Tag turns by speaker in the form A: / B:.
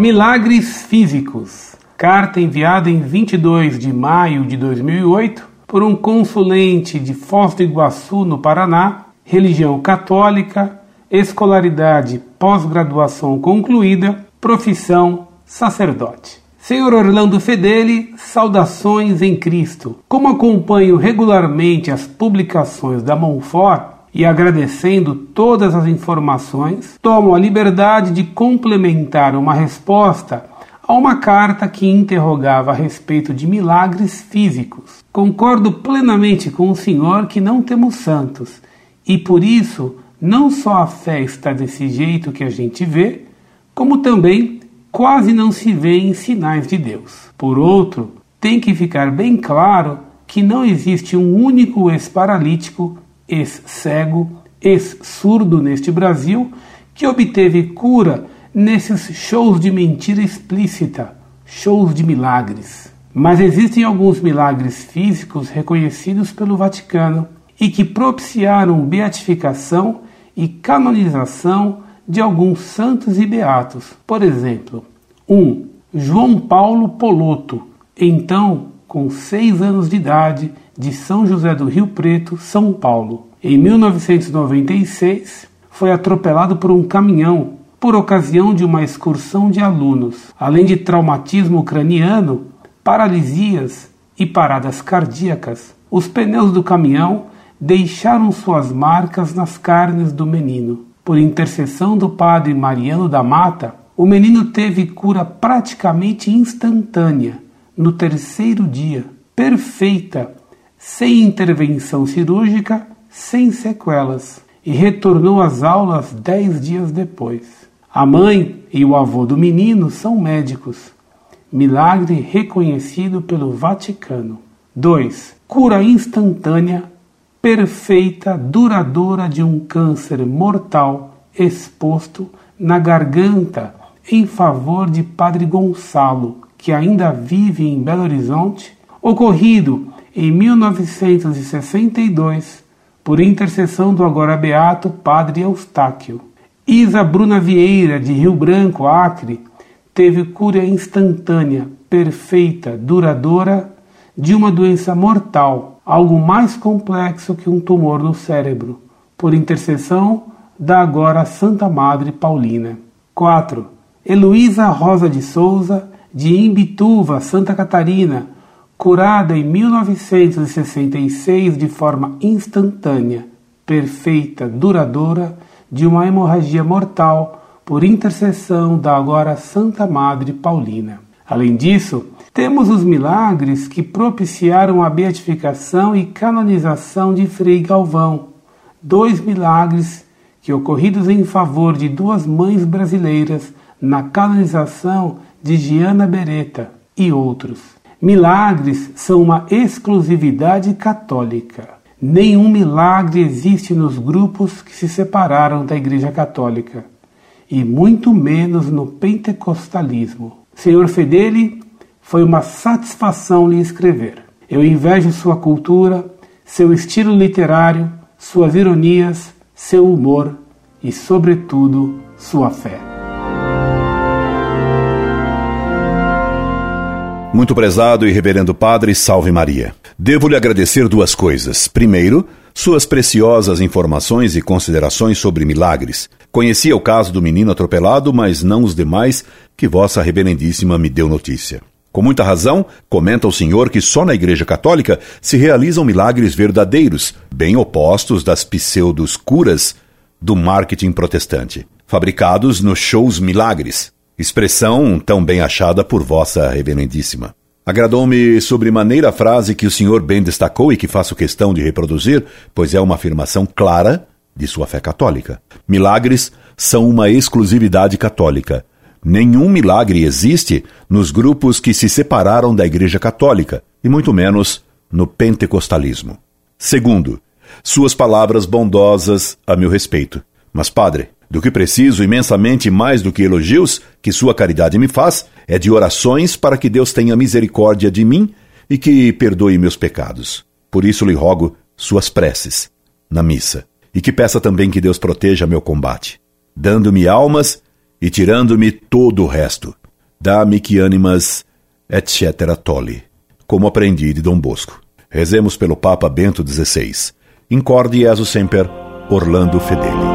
A: Milagres Físicos. Carta enviada em 22 de maio de 2008 por um consulente de Foz do Iguaçu, no Paraná, religião católica, escolaridade pós-graduação concluída, profissão sacerdote. Senhor Orlando Fedeli, saudações em Cristo. Como acompanho regularmente as publicações da Monfort, e agradecendo todas as informações, tomo a liberdade de complementar uma resposta a uma carta que interrogava a respeito de milagres físicos. Concordo plenamente com o senhor que não temos santos e por isso não só a fé está desse jeito que a gente vê, como também quase não se vê em sinais de Deus. Por outro, tem que ficar bem claro que não existe um único ex-paralítico ex-cego, ex-surdo neste Brasil, que obteve cura nesses shows de mentira explícita, shows de milagres. Mas existem alguns milagres físicos reconhecidos pelo Vaticano e que propiciaram beatificação e canonização de alguns santos e beatos. Por exemplo, 1. Um, João Paulo Poloto, então com seis anos de idade, de São José do Rio Preto, São Paulo. Em 1996, foi atropelado por um caminhão por ocasião de uma excursão de alunos, além de traumatismo craniano, paralisias e paradas cardíacas. Os pneus do caminhão deixaram suas marcas nas carnes do menino. Por intercessão do padre Mariano da Mata, o menino teve cura praticamente instantânea no terceiro dia, perfeita sem intervenção cirúrgica, sem sequelas, e retornou às aulas dez dias depois. A mãe e o avô do menino são médicos. Milagre reconhecido pelo Vaticano. 2. Cura instantânea, perfeita, duradoura de um câncer mortal exposto na garganta em favor de Padre Gonçalo, que ainda vive em Belo Horizonte, ocorrido em 1962, por intercessão do agora beato Padre Eustáquio. Isa Bruna Vieira, de Rio Branco, Acre, teve cura instantânea, perfeita, duradoura de uma doença mortal, algo mais complexo que um tumor no cérebro, por intercessão da agora Santa Madre Paulina. 4. Heloísa Rosa de Souza, de Imbituva, Santa Catarina, curada em 1966 de forma instantânea, perfeita, duradoura, de uma hemorragia mortal por intercessão da agora Santa Madre Paulina. Além disso, temos os milagres que propiciaram a beatificação e canonização de Frei Galvão, dois milagres que ocorridos em favor de duas mães brasileiras na canonização de Giana Beretta e outros. Milagres são uma exclusividade católica. Nenhum milagre existe nos grupos que se separaram da Igreja Católica, e muito menos no pentecostalismo. Senhor Fedeli, foi uma satisfação lhe escrever. Eu invejo sua cultura, seu estilo literário, suas ironias, seu humor e, sobretudo, sua fé.
B: Muito prezado e reverendo Padre, salve Maria. Devo lhe agradecer duas coisas. Primeiro, suas preciosas informações e considerações sobre milagres. Conhecia o caso do menino atropelado, mas não os demais que Vossa Reverendíssima me deu notícia. Com muita razão, comenta o senhor que só na Igreja Católica se realizam milagres verdadeiros, bem opostos das pseudos curas do marketing protestante, fabricados nos shows milagres expressão tão bem achada por Vossa Reverendíssima. Agradou-me sobremaneira a frase que o senhor bem destacou e que faço questão de reproduzir, pois é uma afirmação clara de sua fé católica. Milagres são uma exclusividade católica. Nenhum milagre existe nos grupos que se separaram da Igreja Católica, e muito menos no pentecostalismo. Segundo, suas palavras bondosas a meu respeito. Mas, padre, do que preciso imensamente mais do que elogios que sua caridade me faz, é de orações para que Deus tenha misericórdia de mim e que perdoe meus pecados. Por isso lhe rogo suas preces na missa e que peça também que Deus proteja meu combate, dando-me almas e tirando-me todo o resto. da-me animas, etc. tolli, como aprendi de Dom Bosco. Rezemos pelo Papa Bento XVI. Incorde Jesus Semper, Orlando Fedeli.